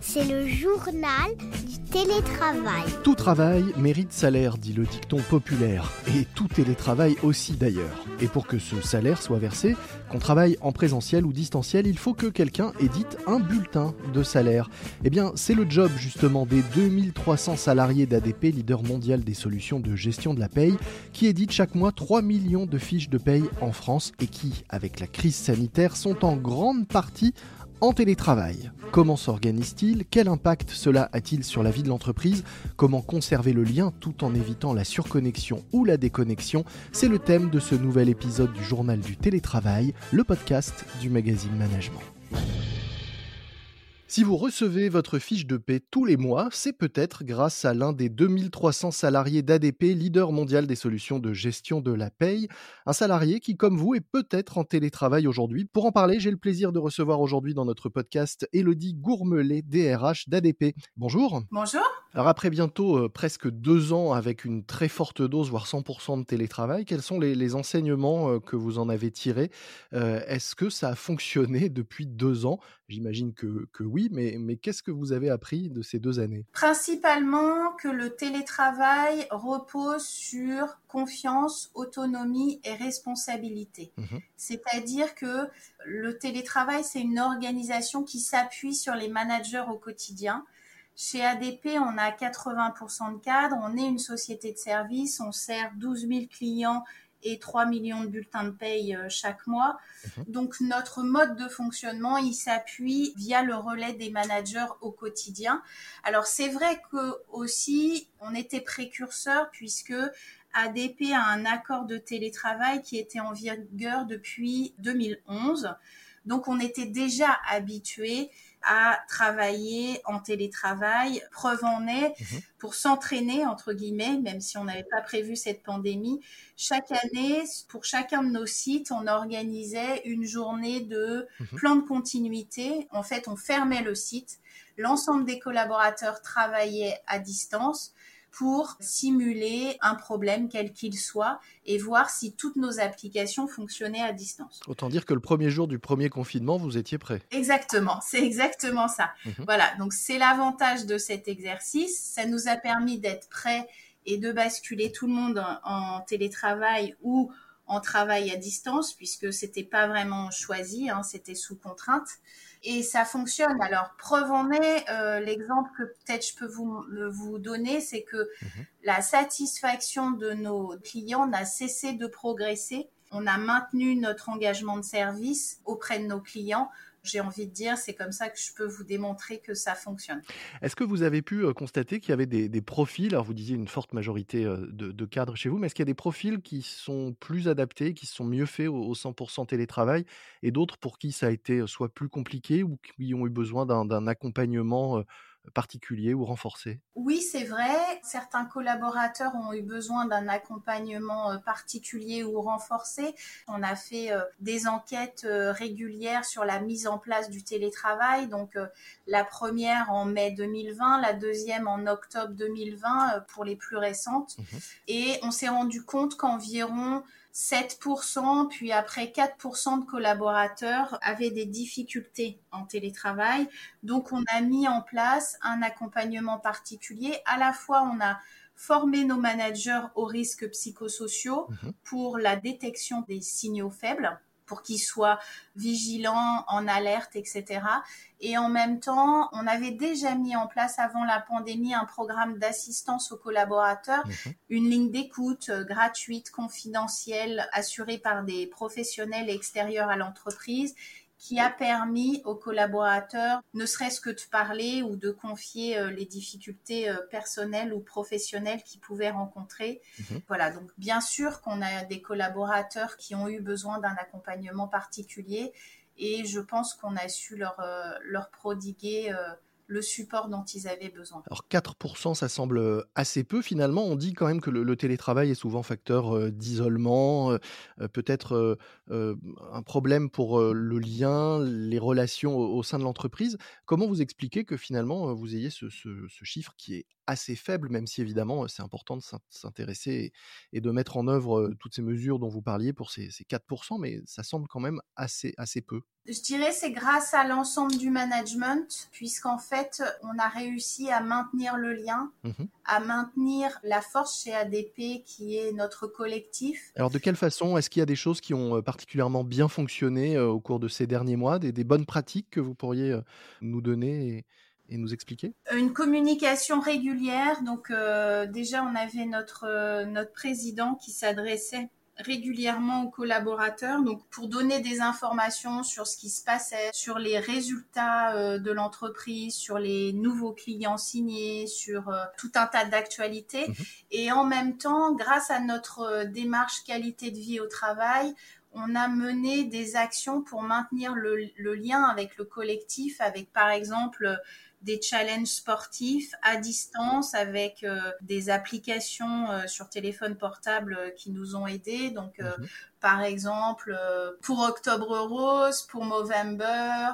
C'est le journal télétravail. Tout travail mérite salaire, dit le dicton populaire. Et tout télétravail aussi d'ailleurs. Et pour que ce salaire soit versé, qu'on travaille en présentiel ou distanciel, il faut que quelqu'un édite un bulletin de salaire. Eh bien, c'est le job justement des 2300 salariés d'ADP, leader mondial des solutions de gestion de la paye, qui éditent chaque mois 3 millions de fiches de paye en France et qui, avec la crise sanitaire, sont en grande partie en télétravail. Comment s'organise-t-il? Quel impact cela a-t-il sur la vie de l'entreprise? Comment conserver le lien tout en évitant la surconnexion ou la déconnexion? C'est le thème de ce nouvel épisode du journal du télétravail, le podcast du magazine Management. Si vous recevez votre fiche de paie tous les mois, c'est peut-être grâce à l'un des 2300 salariés d'ADP, leader mondial des solutions de gestion de la paye. Un salarié qui, comme vous, est peut-être en télétravail aujourd'hui. Pour en parler, j'ai le plaisir de recevoir aujourd'hui dans notre podcast Elodie Gourmelet, DRH d'ADP. Bonjour. Bonjour. Alors après bientôt euh, presque deux ans avec une très forte dose, voire 100% de télétravail, quels sont les, enseignements euh, que vous en avez tirés? Euh, Est-ce que ça a fonctionné depuis deux ans? J'imagine que, que oui mais, qu'est-ce que vous avez appris de ces deux années? Principalement que le télétravail repose sur confiance, autonomie et responsabilité. Mmh C'est-à-dire que le télétravail, c'est une organisation qui s'appuie sur les managers au quotidien. Chez ADP, on a 80% de cadres, on est une société de service, on sert 12 000 clients et 3 millions de bulletins de paye euh, chaque mois. Mhm. Donc notre mode de fonctionnement, il s'appuie via le relais des managers au quotidien. Alors c'est vrai que aussi on était précurseur puisque ADP a un accord de télétravail qui était en vigueur depuis 2011. Donc on était déjà habitué à travailler en télétravail. Preuve en est, mhm. pour s'entraîner, entre guillemets, même si on n'avait pas prévu cette pandémie, chaque année, pour chacun de nos sites, on organisait une journée de mhm. plan de continuité. En fait, on fermait le site. L'ensemble des collaborateurs travaillaient à distance pour simuler un problème quel qu'il soit et voir si toutes nos applications fonctionnaient à distance. Autant dire que le premier jour du premier confinement, vous étiez prêt. Exactement, c'est exactement ça. Mhm. Voilà, donc c'est l'avantage de cet exercice. Ça nous a permis d'être prêts et de basculer tout le monde en, télétravail ou en travail à distance, puisque c'était pas vraiment choisi, hein, c'était sous contrainte et ça fonctionne. Alors, preuve en est, euh, l'exemple que peut-être je peux vous, vous donner, c'est que mhm. la satisfaction de nos clients n'a cessé de progresser. On a maintenu notre engagement de service auprès de nos clients j'ai envie de dire, c'est comme ça que je peux vous démontrer que ça fonctionne. Est-ce que vous avez pu constater qu'il y avait des, profils, alors vous disiez une forte majorité de, cadres chez vous, mais est-ce qu'il y a des profils qui sont plus adaptés, qui sont mieux faits au, au 100% télétravail, et d'autres pour qui ça a été soit plus compliqué ou qui ont eu besoin d'un accompagnement particulier ou renforcé? Oui, c'est vrai. Certains collaborateurs ont eu besoin d'un accompagnement euh, particulier ou renforcé. On a fait euh, des enquêtes euh, régulières sur la mise en place du télétravail. Donc la première en mai 2020, la deuxième en octobre 2020 pour les plus récentes. Mmh Et on s'est rendu compte qu'environ 7%, puis après 4% de collaborateurs avaient des difficultés en télétravail. Donc on a mis en place un accompagnement particulier. À la fois, on a formé nos managers aux risques psychosociaux mhm. pour la détection des signaux faibles pour qu'ils soient vigilants, en alerte, etc. Et en même temps, on avait déjà mis en place avant la pandémie un programme d'assistance aux collaborateurs, mhm. une ligne d'écoute euh, gratuite, confidentielle, assurée par des professionnels extérieurs à l'entreprise qui a permis aux collaborateurs, ne serait-ce que de parler ou de confier euh, les difficultés euh, personnelles ou professionnelles qu'ils pouvaient rencontrer. Mhm. Voilà, donc bien sûr qu'on a des collaborateurs qui ont eu besoin d'un accompagnement particulier et je pense qu'on a su leur, euh, leur prodiguer le support dont ils avaient besoin. Alors 4%, ça semble assez peu finalement. On dit quand même que le, télétravail est souvent facteur d'isolement, peut-être un problème pour le lien, les relations au, sein de l'entreprise. Comment vous expliquez que finalement vous ayez ce, chiffre qui est assez faible, même si évidemment c'est important de s'intéresser et, de mettre en œuvre toutes ces mesures dont vous parliez pour ces, ces 4%, mais ça semble quand même assez, assez peu. Je dirais c'est grâce à l'ensemble du management, puisqu'en fait, on a réussi à maintenir le lien, mhm. à maintenir la force chez ADP qui est notre collectif. Alors de quelle façon Est-ce qu'il y a des choses qui ont euh, particulièrement bien fonctionné euh, au cours de ces derniers mois, des, bonnes pratiques que vous pourriez euh, nous donner et, nous expliquer? Une communication régulière. Donc déjà, on avait notre, notre président qui s'adressait régulièrement aux collaborateurs, donc pour donner des informations sur ce qui se passait, sur les résultats euh, de l'entreprise, sur les nouveaux clients signés, sur euh, tout un tas d'actualités. Mhm. Et en même temps, grâce à notre euh, démarche qualité de vie au travail, on a mené des actions pour maintenir le, le lien avec le collectif, avec par exemple des challenges sportifs à distance avec euh, des applications euh, sur téléphone portable euh, qui nous ont aidés. Donc, mhm. par exemple, pour Octobre Rose, pour Movember,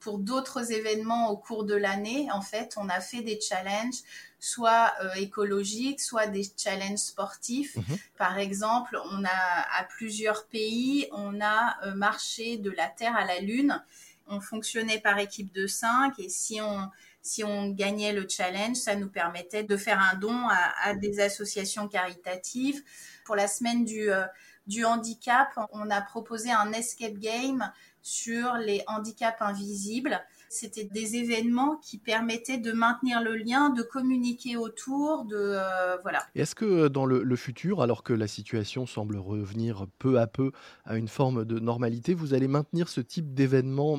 pour d'autres événements au cours de l'année, en fait, on a fait des challenges soit écologiques, soit des challenges sportifs. Mhm. Par exemple, on a à plusieurs pays, on a marché de la Terre à la Lune on fonctionnait par équipe de 5 et si on, si on gagnait le challenge, ça nous permettait de faire un don à, des associations caritatives. Pour la semaine du, euh, du handicap, on a proposé un escape game sur les handicaps invisibles. C'était des événements qui permettaient de maintenir le lien, de communiquer autour, de euh, voilà. Est-ce que euh, dans le, futur, alors que la situation semble revenir peu à peu à une forme de normalité, vous allez maintenir ce type d'événement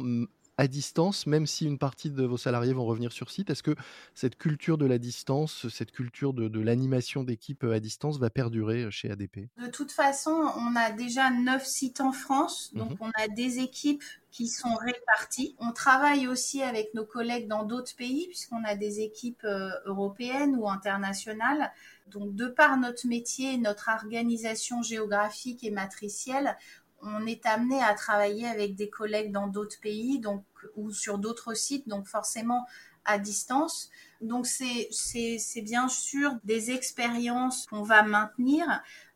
à distance, même si une partie de vos salariés vont revenir sur site Est-ce que cette culture de la distance, cette culture de, l'animation d'équipe à distance va perdurer chez ADP De toute façon, on a déjà neuf sites en France, donc mhm. on a des équipes qui sont réparties. On travaille aussi avec nos collègues dans d'autres pays, puisqu'on a des équipes euh, européennes ou internationales. Donc, de par notre métier, notre organisation géographique et matricielle, on est amené à travailler avec des collègues dans d'autres pays donc, ou sur d'autres sites, donc forcément à distance. Donc c'est, bien sûr des expériences qu'on va maintenir.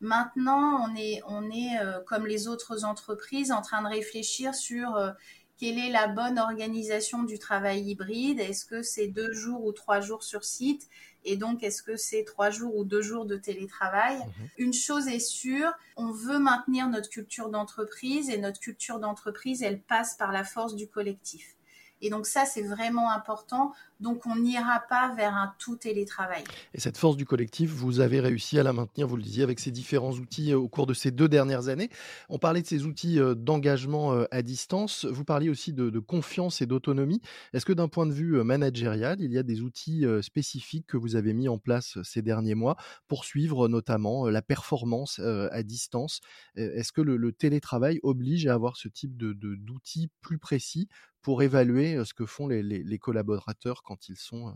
Maintenant, on est, on est euh, comme les autres entreprises en train de réfléchir sur euh, quelle est la bonne organisation du travail hybride? Est-ce que c'est deux jours ou trois jours sur site? Et donc, est-ce que c'est trois jours ou deux jours de télétravail? Mhm. Une chose est sûre, on veut maintenir notre culture d'entreprise et notre culture d'entreprise, elle passe par la force du collectif. Et donc ça, c'est vraiment important. Donc on n'ira pas vers un tout télétravail. Et cette force du collectif, vous avez réussi à la maintenir, vous le disiez, avec ces différents outils euh, au cours de ces deux dernières années. On parlait de ces outils euh, d'engagement euh, à distance. Vous parliez aussi de, confiance et d'autonomie. Est-ce que d'un point de vue managérial, il y a des outils spécifiques que vous avez mis en place ces derniers mois pour suivre notamment la performance à distance? Est-ce que le, télétravail oblige à avoir ce type d'outils plus précis pour évaluer ce que font les, collaborateurs quand ils sont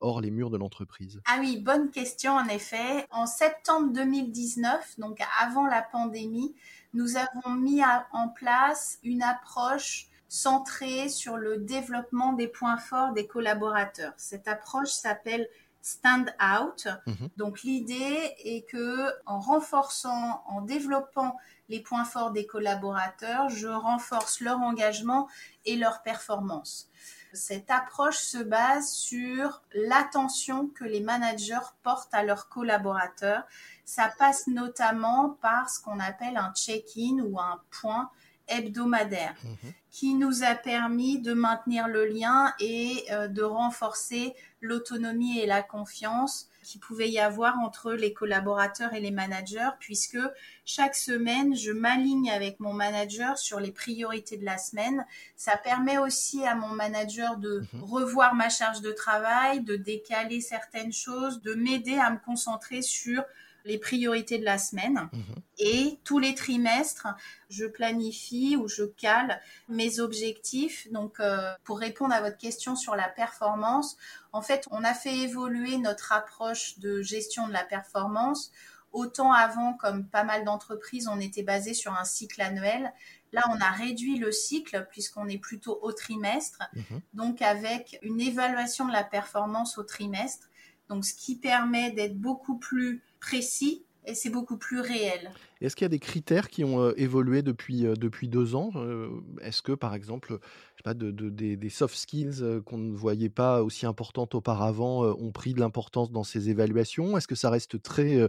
hors les murs de l'entreprise? Ah oui, bonne question en effet. En septembre 2019, donc avant la pandémie, nous avons mis en place une approche centrée sur le développement des points forts des collaborateurs. Cette approche s'appelle stand out. Mmh donc l'idée est que en renforçant, en développant les points forts des collaborateurs, je renforce leur engagement et leur performance. Cette approche se base sur l'attention que les managers portent à leurs collaborateurs. Ça passe notamment par ce qu'on appelle un check-in ou un point hebdomadaire mhm. qui nous a permis de maintenir le lien et euh, de renforcer l'autonomie et la confiance qui pouvait y avoir entre les collaborateurs et les managers, puisque chaque semaine, je m'aligne avec mon manager sur les priorités de la semaine. Ça permet aussi à mon manager de mhm. revoir ma charge de travail, de décaler certaines choses, de m'aider à me concentrer sur les priorités de la semaine. Mhm. Et tous les trimestres, je planifie ou je cale mes objectifs. Donc, euh, pour répondre à votre question sur la performance, en fait, on a fait évoluer notre approche de gestion de la performance. Autant avant, comme pas mal d'entreprises, on était basé sur un cycle annuel. Là, on a réduit le cycle puisqu'on est plutôt au trimestre, mhm. donc avec une évaluation de la performance au trimestre. Donc, ce qui permet d'être beaucoup plus précis et c'est beaucoup plus réel. Est-ce qu'il y a des critères qui ont euh, évolué depuis, euh, depuis deux ans euh, Est-ce que, par exemple, je sais pas, de, des, soft skills qu'on ne voyait pas aussi importantes auparavant ont pris de l'importance dans ces évaluations? Est-ce que ça reste très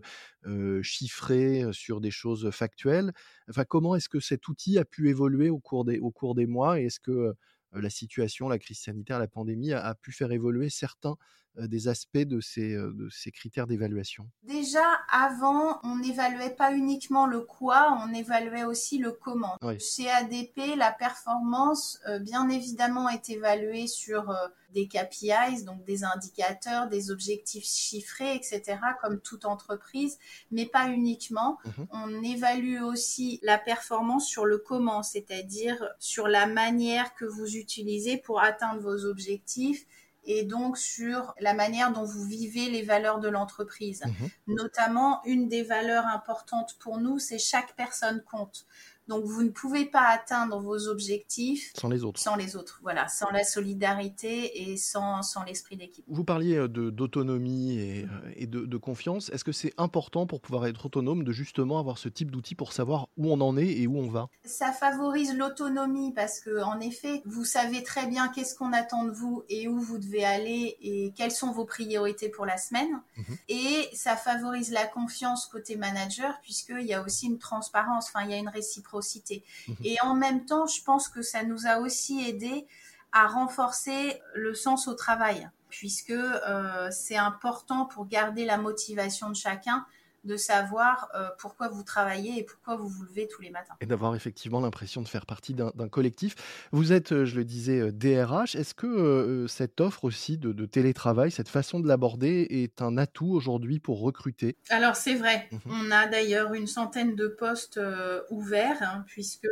chiffré sur des choses factuelles? Enfin, comment est-ce que cet outil a pu évoluer au cours des, au cours des mois? Est-ce que la situation, la crise sanitaire, la pandémie a, pu faire évoluer certains des aspects de ces, de ces critères d'évaluation? Déjà, avant, on n'évaluait pas uniquement le quoi, on évaluait aussi le comment. Chez ADP, la performance, bien évidemment, est évaluée sur des KPIs, donc des indicateurs, des objectifs chiffrés, etc., comme toute entreprise, mais pas uniquement. Mmh on évalue aussi la performance sur le comment, c'est-à-dire sur la manière que vous utilisez pour atteindre vos objectifs et donc sur la manière dont vous vivez les valeurs de l'entreprise. Mmh Notamment, une des valeurs importantes pour nous, c'est chaque personne compte. Donc vous ne pouvez pas atteindre vos objectifs sans les autres. Sans les autres, voilà, sans la solidarité et sans, sans l'esprit d'équipe. Vous parliez euh, d'autonomie et, euh, et de, de, confiance. Est-ce que c'est important pour pouvoir être autonome de justement avoir ce type d'outil pour savoir où on en est et où on va? Ça favorise l'autonomie parce que en effet, vous savez très bien qu'est-ce qu'on attend de vous et où vous devez aller et quelles sont vos priorités pour la semaine. Mhm. Et ça favorise la confiance côté manager puisqu'il y a aussi une transparence, enfin il y a une réciprocité Mhm. Et en même temps, je pense que ça nous a aussi aidé à renforcer le sens au travail, puisque euh, c'est important pour garder la motivation de chacun de savoir euh, pourquoi vous travaillez et pourquoi vous vous levez tous les matins. Et d'avoir effectivement l'impression de faire partie d'un collectif. Vous êtes, euh, je le disais, DRH. Est-ce que cette offre aussi de, télétravail, cette façon de l'aborder est un atout aujourd'hui pour recruter? Alors c'est vrai. Mhm. On a d'ailleurs une centaine de postes ouverts, hein, puisque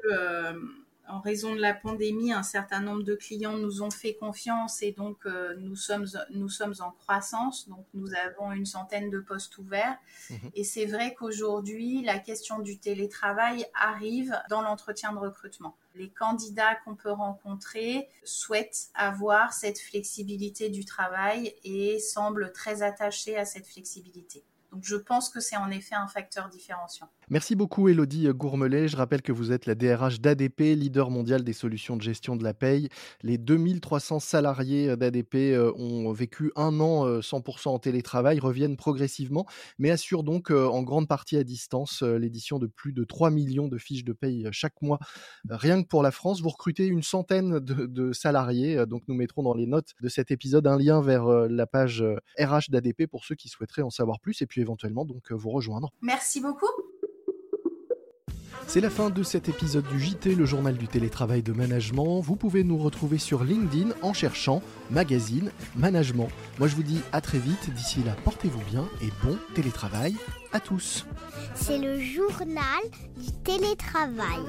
en raison de la pandémie, un certain nombre de clients nous ont fait confiance et donc euh, nous, sommes, nous sommes en croissance. Donc nous avons une centaine de postes ouverts. Mhm. Et c'est vrai qu'aujourd'hui, la question du télétravail arrive dans l'entretien de recrutement. Les candidats qu'on peut rencontrer souhaitent avoir cette flexibilité du travail et semblent très attachés à cette flexibilité. Je pense que c'est en effet un facteur différenciant. Merci beaucoup Elodie Gourmelet. Je rappelle que vous êtes la DRH d'ADP, leader mondial des solutions de gestion de la paye. Les 2300 salariés d'ADP euh, ont vécu un an 100% euh, en télétravail, reviennent progressivement, mais assurent donc euh, en grande partie à distance l'édition de plus de 3 millions de fiches de paye chaque mois. Rien que pour la France, vous recrutez une centaine de, salariés. Donc nous mettrons dans les notes de cet épisode un lien vers la page RH d'ADP pour ceux qui souhaiteraient en savoir plus et puis éventuellement donc vous rejoindre. Merci beaucoup. C'est la fin de cet épisode du JT, le journal du télétravail de management. Vous pouvez nous retrouver sur LinkedIn en cherchant magazine management. Moi je vous dis à très vite, d'ici là portez-vous bien et bon télétravail à tous. C'est le journal du télétravail.